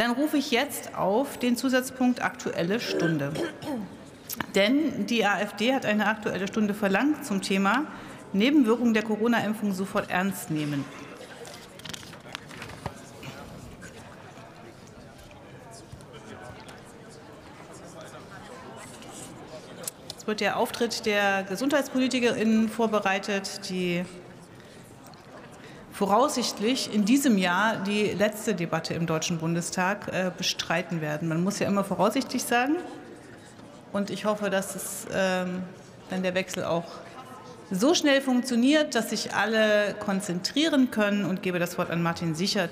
Dann rufe ich jetzt auf den Zusatzpunkt Aktuelle Stunde. Denn die AfD hat eine Aktuelle Stunde verlangt zum Thema Nebenwirkungen der Corona-Impfung sofort ernst nehmen. Es wird der Auftritt der Gesundheitspolitikerinnen vorbereitet, die voraussichtlich in diesem Jahr die letzte Debatte im Deutschen Bundestag äh, bestreiten werden. Man muss ja immer voraussichtlich sagen. Und ich hoffe, dass es ähm, dann der Wechsel auch so schnell funktioniert, dass sich alle konzentrieren können und gebe das Wort an Martin Sichert